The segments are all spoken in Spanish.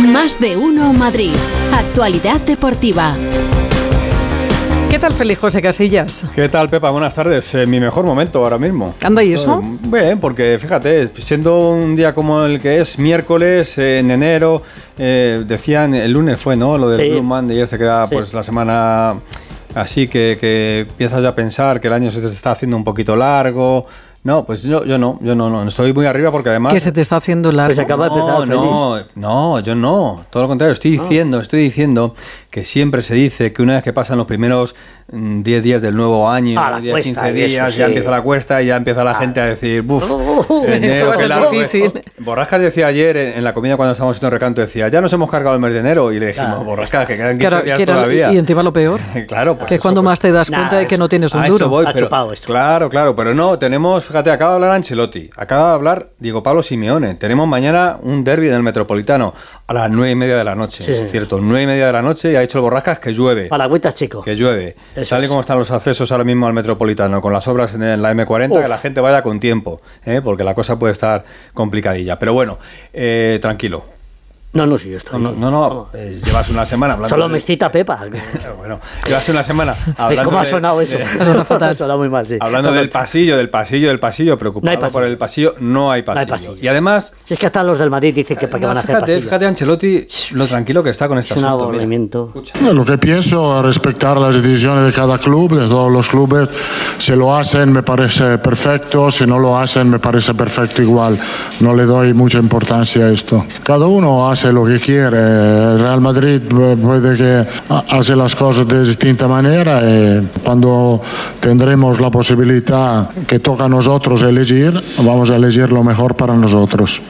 Más de uno Madrid. Actualidad deportiva. ¿Qué tal, feliz José Casillas? ¿Qué tal, Pepa? Buenas tardes. En mi mejor momento ahora mismo. ¿Anda y eso? Bien, porque fíjate, siendo un día como el que es miércoles, en enero, eh, decían, el lunes fue, ¿no? Lo del Sí. Blue Monday, se queda pues la semana así que, que empiezas ya a pensar que el año se te está haciendo un poquito largo. No, pues yo, yo no, yo no, no, estoy muy arriba porque además... Que se te está haciendo largo. Pues acaba de empezar No, feliz. no, no, yo no. Todo lo contrario, estoy diciendo, estoy diciendo que siempre se dice que una vez que pasan los primeros mm, 10 días del nuevo año, Ah, la 10, cuesta, 15 días, eso ya sí. empieza la cuesta y ya empieza la Ah. gente a decir, buf, Oh, enero, esto va a qué ser largo es". difícil. Borrascas decía ayer en, en la comida cuando estábamos haciendo recanto, decía, ya nos hemos cargado el mes de enero. Y le dijimos, Claro. Borrascas, que quedan 15 Claro, días que era- todavía. y encima lo peor, claro, pues que es cuando pues- más te das Nah, cuenta de que no tienes un duro. voy, pero- chupado esto. Claro, claro, pero no, tenemos, fíjate, acaba de hablar Ancelotti, acaba de hablar Diego Pablo Simeone. Tenemos mañana un derby en el Metropolitano a las nueve y media de la noche, Sí, es cierto, nueve y media de la noche y ha dicho el Borrascas que llueve. Palagüitas, chico. Que llueve. Eso Tal y es. como están los accesos ahora mismo al Metropolitano, con las obras en la M40, Uf. que la gente vaya con tiempo, ¿eh? porque la cosa puede estar complicadilla. Pero bueno, eh, tranquilo. No, no, sí, yo estoy. No, no, no, eh, llevas una semana hablando. Solo del- me cita Pepa. Bueno, llevas una semana hablando ¿Cómo ha de- sonado eso? Ha sonado fatal. Ha sonado muy mal, sí. Hablando No, del pasillo, del pasillo, del pasillo, preocupado hay pasillo. por el pasillo, no hay No hay pasillo. pasillo. Y además, Si es que hasta los del Madrid dicen que para qué van a hacer fíjate, pasillo. fíjate Ancelotti lo tranquilo que está con este Es un asunto. mira. aburrimiento. Lo que pienso es respetar las decisiones de cada club, de todos los clubes. Si lo hacen me parece perfecto, si no lo hacen me parece perfecto igual. No le doy mucha importancia a esto. Cada uno hace lo que quiere. El Real Madrid eh, puede que ha- hace las cosas de distinta manera y cuando tendremos la posibilidad que toca a nosotros elegir, vamos a elegir lo mejor para nosotros.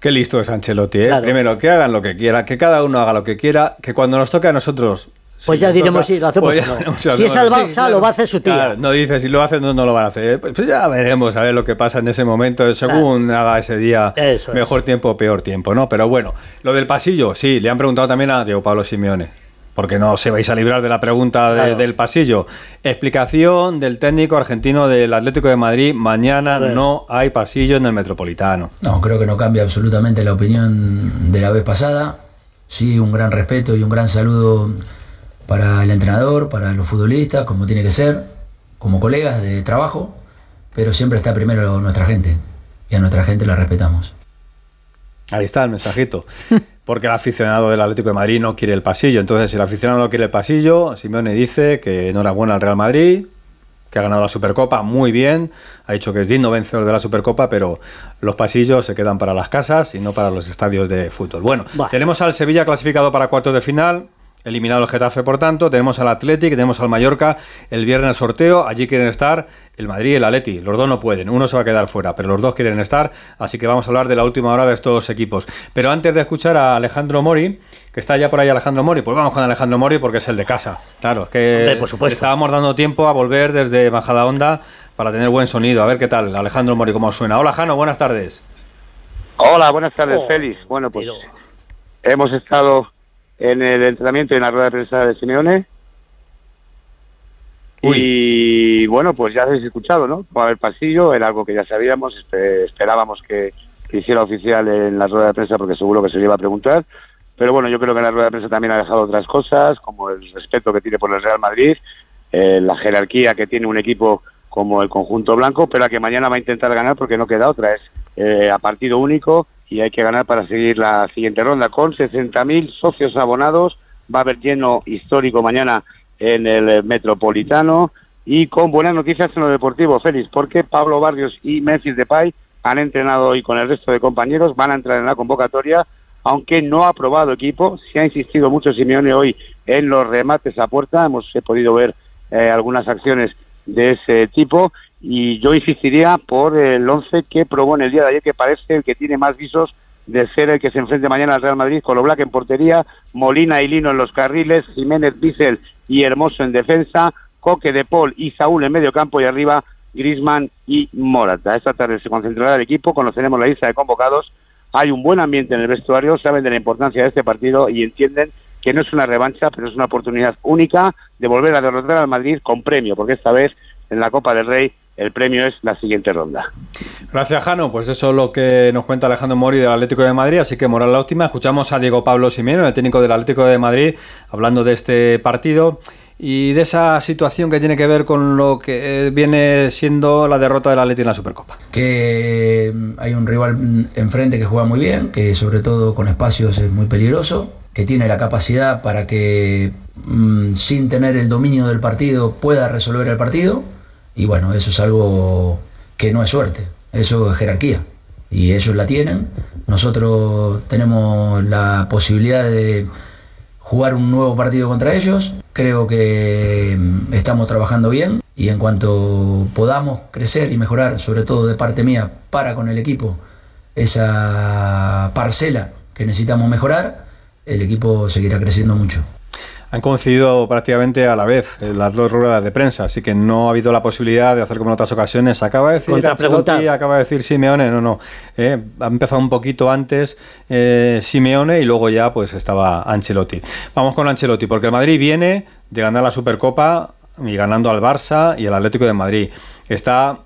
Qué listo es Ancelotti, ¿eh? Claro. Primero, que hagan lo que quieran, que cada uno haga lo que quiera, que cuando nos toque a nosotros. Pues si ya diremos toca, si lo hacemos pues o ya no. Si es al hacemos. Barça, lo va a hacer su tía. Claro, no dice si lo hacen no, no lo van a hacer. ¿eh? Pues ya veremos a ver lo que pasa en ese momento, según haga ese día Eso es. mejor tiempo o peor tiempo, ¿no? Pero bueno, lo del pasillo, sí, le han preguntado también a Diego Pablo Simeone. Porque no se vais a librar de la pregunta de- Claro. del pasillo. Explicación del técnico argentino del Atlético de Madrid. Mañana no hay pasillo en el Metropolitano. No, creo que no cambia absolutamente la opinión de la vez pasada. Sí, un gran respeto y un gran saludo para el entrenador, para los futbolistas, como tiene que ser, como colegas de trabajo, pero siempre está primero nuestra gente y a nuestra gente la respetamos. Ahí está el mensajito. Porque el aficionado del Atlético de Madrid no quiere el pasillo. Entonces, si el aficionado no quiere el pasillo, Simeone dice que enhorabuena al Real Madrid, que ha ganado la Supercopa muy bien. Ha dicho que es digno vencedor de la Supercopa, pero los pasillos se quedan para las casas y no para los estadios de fútbol. Bueno, Bueno. tenemos al Sevilla clasificado para cuartos de final. Eliminado el Getafe, por tanto, tenemos al Athletic, tenemos al Mallorca, el viernes sorteo, allí quieren estar el Madrid y el Atleti, los dos no pueden, uno se va a quedar fuera, pero los dos quieren estar, así que vamos a hablar de la última hora de estos equipos. Pero antes de escuchar a Alejandro Mori, que está ya por ahí Alejandro Mori, pues vamos con Alejandro Mori porque es el de casa, claro, es que Hombre, por supuesto. estábamos dando tiempo a volver desde Bajada Onda para tener buen sonido, a ver qué tal, Alejandro Mori, cómo suena. Hola Jano, buenas tardes. Hola, buenas tardes, Oh, Félix. Bueno, pues hemos estado en el entrenamiento y en la rueda de prensa de Simeone. Y bueno, pues ya habéis escuchado, ¿no? Haber pasillo, era algo que ya sabíamos, espe- esperábamos que, que hiciera oficial en la rueda de prensa porque seguro que se le iba a preguntar. Pero bueno, yo creo que en la rueda de prensa también ha dejado otras cosas, como el respeto que tiene por el Real Madrid, eh, la jerarquía que tiene un equipo como el conjunto blanco, pero a que mañana va a intentar ganar porque no queda otra, es eh, a partido único y hay que ganar para seguir la siguiente ronda. Con 60.000 socios abonados, va a haber lleno histórico mañana en el Metropolitano. Y con buenas noticias en lo deportivo, Félix, porque Pablo Barrios y Memphis Depay han entrenado hoy con el resto de compañeros, van a entrar en la convocatoria, aunque no ha probado equipo, se ha insistido mucho Simeone hoy en los remates a puerta, hemos podido ver eh, algunas acciones de ese tipo y yo insistiría por el 11 que probó en el día de ayer, que parece el que tiene más visos de ser el que se enfrente mañana al Real Madrid con lo Black en portería, Molina y Lino en los carriles, Jiménez, Bissell y Hermoso en defensa, Coque de Paul y Saúl en medio campo y arriba Grisman y Morata. Esta tarde se concentrará el equipo, conoceremos la lista de convocados, hay un buen ambiente en el vestuario, saben de la importancia de este partido y entienden que no es una revancha, pero es una oportunidad única de volver a derrotar al Madrid con premio, porque esta vez en la Copa del Rey el premio es la siguiente ronda. Gracias, Jano. Pues eso es lo que nos cuenta Alejandro Mori del Atlético de Madrid. Así que moral la última. Escuchamos a Diego Pablo Simeone, el técnico del Atlético de Madrid, hablando de este partido y de esa situación que tiene que ver con lo que eh, viene siendo la derrota del Atlético en la Supercopa. Que mm, hay un rival mm, enfrente que juega muy bien, que sobre todo con espacios es muy peligroso, que tiene la capacidad para que mm, sin tener el dominio del partido pueda resolver el partido. Y bueno, eso es algo que no es suerte, eso es jerarquía. Y ellos la tienen. Nosotros tenemos la posibilidad de jugar un nuevo partido contra ellos. Creo que mm, estamos trabajando bien y en cuanto podamos crecer y mejorar, sobre todo de parte mía, para con el equipo, esa parcela que necesitamos mejorar, el equipo seguirá creciendo mucho han coincidido prácticamente a la vez las dos ruedas de prensa, así que no ha habido la posibilidad de hacer como en otras ocasiones. Acaba de decir Ancelotti, acaba de decir Simeone, no, no. Eh, ha empezado un poquito antes eh, Simeone y luego ya pues estaba Ancelotti. Vamos con Ancelotti, porque el Madrid viene de ganar la Supercopa y ganando al Barça y el Atlético de Madrid. Está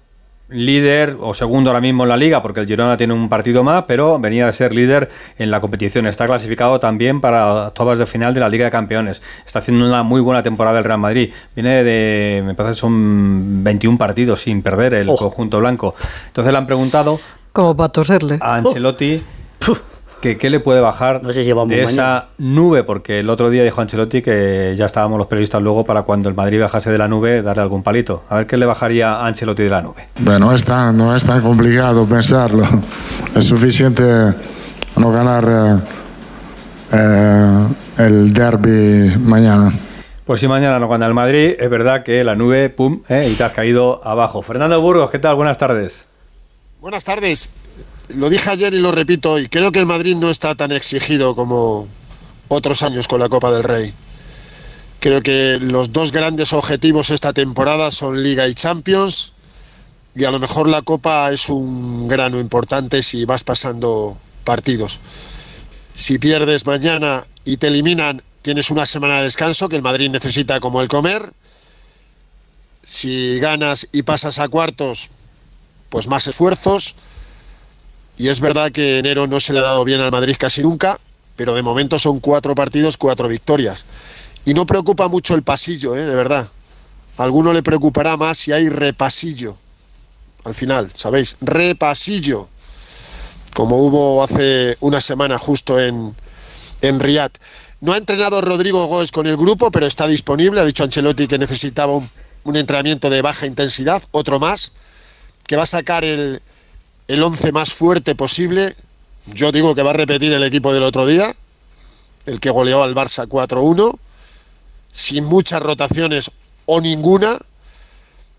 líder o segundo ahora mismo en la liga porque el Girona tiene un partido más, pero venía de ser líder en la competición. Está clasificado también para todas de final de la Liga de Campeones. Está haciendo una muy buena temporada el Real Madrid. Viene de, me parece, son 21 partidos sin perder el conjunto blanco. Entonces le han preguntado... Como para toserle. A Ancelotti que qué le puede bajar de esa nube, porque el otro día dijo Ancelotti que ya estábamos los periodistas luego para cuando el Madrid bajase de la nube darle algún palito. A ver qué le bajaría a Ancelotti de la nube. Bueno, no es tan, no es tan complicado pensarlo. Es suficiente no ganar eh, eh, el derby mañana. Pues si mañana no gana el Madrid, es verdad que la nube, pum, eh, y te has caído abajo. Fernando Burgos, ¿qué tal? Buenas tardes. Buenas tardes lo dije ayer y lo repito hoy, creo que el Madrid no está tan exigido como otros años con la Copa del Rey. Creo que los dos grandes objetivos esta temporada son Liga y Champions y a lo mejor la Copa es un grano importante si vas pasando partidos. Si pierdes mañana y te eliminan, tienes una semana de descanso que el Madrid necesita como el comer. Si ganas y pasas a cuartos, pues más esfuerzos y es verdad que enero no se le ha dado bien al Madrid casi nunca, pero de momento son cuatro partidos, cuatro victorias. Y no preocupa mucho el pasillo, ¿eh? de verdad. Alguno le preocupará más si hay repasillo. Al final, ¿sabéis? Repasillo. Como hubo hace una semana justo en, en Riyadh. No ha entrenado Rodrigo Góez con el grupo, pero está disponible. Ha dicho Ancelotti que necesitaba un entrenamiento de baja intensidad, otro más, que va a sacar el, el 11 más fuerte posible. Yo digo que va a repetir el equipo del otro día, el que goleó al Barça 4-1, sin muchas rotaciones o ninguna.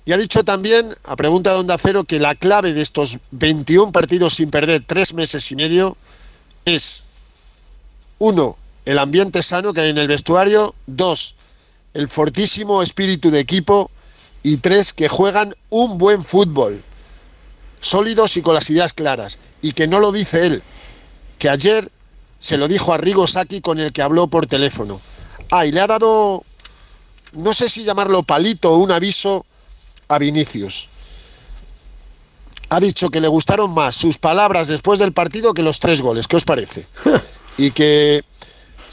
Y ha dicho también, a pregunta de Onda Cero, que la clave de estos 21 partidos sin perder tres meses y medio es, uno, el ambiente sano que hay en el vestuario, dos, el fortísimo espíritu de equipo y tres, que juegan un buen fútbol sólidos y con las ideas claras. Y que no lo dice él, que ayer se lo dijo a Rigo Saki con el que habló por teléfono. Ah, y le ha dado, no sé si llamarlo palito o un aviso a Vinicius. Ha dicho que le gustaron más sus palabras después del partido que los tres goles. ¿Qué os parece? Y que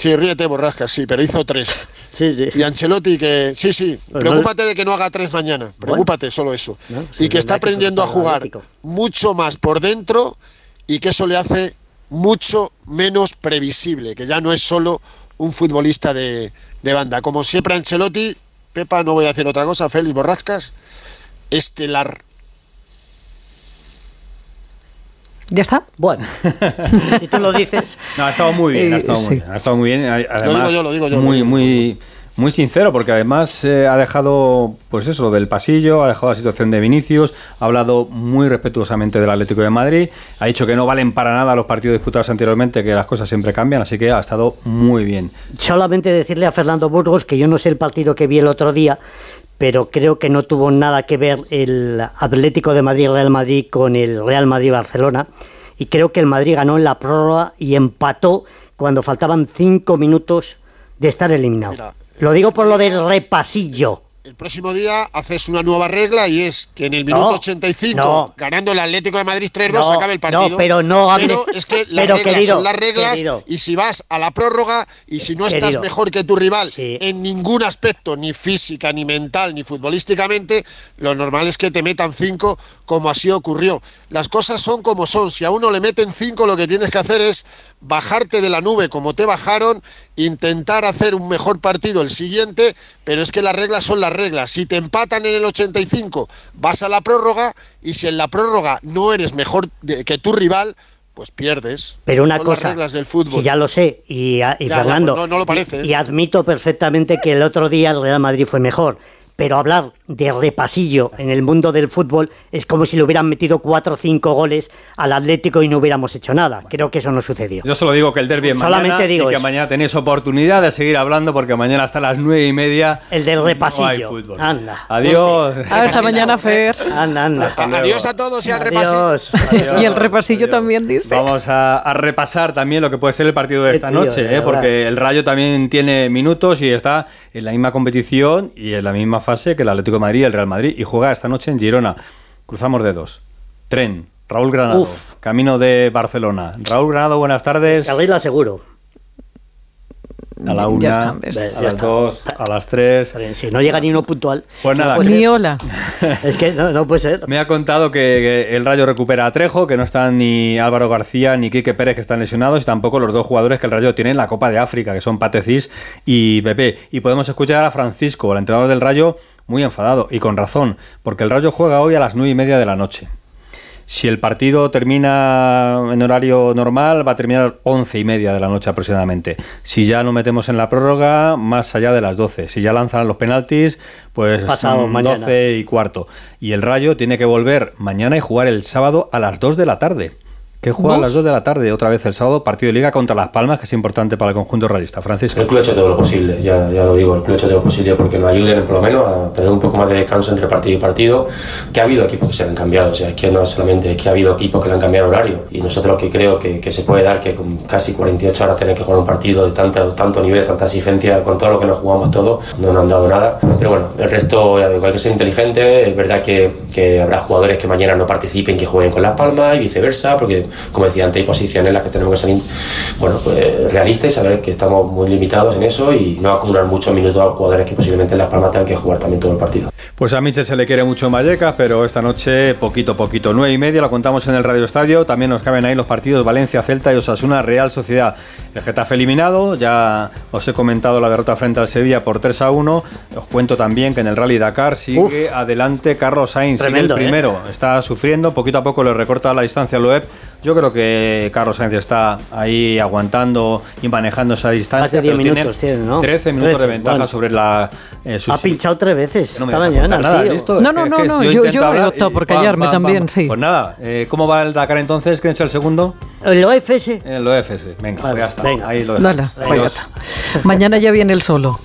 Sí, ríete, borrasca, sí, pero hizo tres. Sí, sí. Y Ancelotti que, sí, sí, pues preocúpate de que no haga tres mañana, preocúpate, solo eso. y que está aprendiendo a jugar mucho más por dentro y que eso le hace mucho menos previsible, que ya no es solo un futbolista de, de banda. Como siempre Ancelotti, Pepa, no voy a hacer otra cosa, Félix Borrascas, estelar ¿Ya está? Bueno, y tú lo dices. No, ha estado muy bien, ha estado, muy, bien, ha estado muy bien. Además, lo digo yo, lo digo yo. Muy, muy, muy sincero, porque además eh, ha dejado, pues eso, del pasillo, ha dejado la situación de Vinicius, ha hablado muy respetuosamente del Atlético de Madrid, ha dicho que no valen para nada los partidos disputados anteriormente, que las cosas siempre cambian, así que ha estado muy bien. Solamente decirle a Fernando Burgos que yo no sé el partido que vi el otro día, pero creo que no tuvo nada que ver el Atlético de Madrid-Real Madrid con el Real Madrid-Barcelona. Y creo que el Madrid ganó en la prórroga y empató cuando faltaban cinco minutos de estar eliminado. Lo digo por lo del repasillo. el próximo día haces una nueva regla y es que en el minuto No, 85, no. ganando el Atlético de Madrid 3-2, No, acabe el partido. no, pero no hables- Pero es que las pero, reglas querido, son las reglas querido. y si vas a la prórroga y si no estás mejor que tu rival Sí. en ningún aspecto, ni física, ni mental, ni futbolísticamente, lo normal es que te metan 5 como así ocurrió. Las cosas son como son. Si a uno le meten 5, lo que tienes que hacer es bajarte de la nube como te bajaron, intentar hacer un mejor partido el siguiente, pero es que las reglas son las reglas. Si te empatan en el 85, vas a la prórroga y si en la prórroga no eres mejor que tu rival, pues pierdes. Pero una son cosa, las reglas del fútbol. si ya lo sé, y, a- y Ya, ya, Fernando, pues no- no lo parece, ¿eh? y admito perfectamente que el otro día el Real Madrid fue mejor, pero hablar de repasillo en el mundo del fútbol es como si le hubieran metido cuatro o cinco goles al Atlético y no hubiéramos hecho nada. Creo que eso no sucedió. Yo solo digo que el derbi es Solamente mañana digo y que eso. mañana tenéis oportunidad de seguir hablando porque mañana hasta las nueve y media El del no hay repasillo. fútbol. Anda. Adiós. Ah, hasta mañana, Fer. Anda, anda. Adiós a todos y al repasillo. Adiós. Adiós, Y el repasillo adiós. también dice. Vamos a, a repasar también lo que puede ser el partido de esta tío, noche, ¿eh? porque el Rayo también tiene minutos y está en la misma competición y en la misma fase que el Atlético de Madrid el Real Madrid y juega esta noche en Girona. Cruzamos dedos. Tren. Raúl Granado. Uf. Camino de Barcelona. Raúl Granado, buenas tardes. Carril seguro. A la Ya una, está, ves. a Ya las está. dos, a las tres. Si no llega ni uno puntual. Pues nada, no Ni hola. Es que no, no puede ser. Me ha contado que, que el Rayo recupera a Trejo, que no están ni Álvaro García ni Quique Pérez, que están lesionados, y tampoco los dos jugadores que el Rayo tiene en la Copa de África, que son Patecís y Pepe. Y podemos escuchar a Francisco, el entrenador del Rayo, muy enfadado, y con razón, porque el Rayo juega hoy a las nueve y media de la noche. Si el partido termina en horario normal, va a terminar once y media de la noche aproximadamente. Si ya no metemos en la prórroga, más allá de las 12. Si ya lanzan los penaltis, pues Pasado mm, mañana. 12 y cuarto. Y el Rayo tiene que volver mañana y jugar el sábado a las 2 de la tarde. Que juega a ¿Vos? las 2 de la tarde otra vez el sábado, partido de liga contra Las Palmas, que es importante para el conjunto realista. Francisco. El club ha hecho todo lo posible, ya, ya lo digo, el club ha hecho todo lo posible porque nos ayuden por lo menos a tener un poco más de descanso entre partido y partido, que ha habido equipos que se han cambiado, o sea, es que no solamente es que ha habido equipos que le han cambiado horario y nosotros lo que creo que, que se puede dar que con casi 48 horas tener que jugar un partido de tanto, tanto nivel, tanta exigencia, con todo lo que nos jugamos todos, no nos han dado nada, pero bueno, el resto ya digo, hay que ser inteligente, es verdad que, que habrá jugadores que mañana no participen, que jueguen con Las Palmas y viceversa, porque como decía antes hay posiciones en las que tenemos que ser bueno, pues, realistas y saber que estamos muy limitados en eso y no acumular muchos minutos a los jugadores que posiblemente en Las Palmas tengan que jugar también todo el partido. Pues a Michel se le quiere mucho en Vallecas, pero esta noche poquito, poquito. Nueve y media, lo contamos en el Radio Estadio. También nos caben ahí los partidos Valencia, Celta y Osasuna, Real Sociedad. El Getafe eliminado, ya os he comentado la derrota frente al Sevilla por 3 a 1. Os cuento también que en el Rally Dakar sigue adelante Carlos Sainz, sigue Tremendo, el ¿eh? primero. Está sufriendo, poquito a poco le recorta la distancia a Loeb. Yo creo que Carlos Sainz está ahí aguantando y manejando esa distancia. Más de 10 pero tiene minutos tiene, ¿no? 13 minutos 13, de ventaja bueno. sobre la... eh, Ha pinchado tres veces no mañana, nada, tío. ¿listo? No, no, no, no, yo yo- yo he optado por pam, callarme pam, también, pam. sí. Pues nada, eh, ¿cómo va el Dakar entonces? ¿Quién es el segundo? El OFS. El OFS. Venga, Vale, pues ya está. venga. Ahí lo Dale, dejamos. pues ya Adiós. está. Mañana ya viene el solo.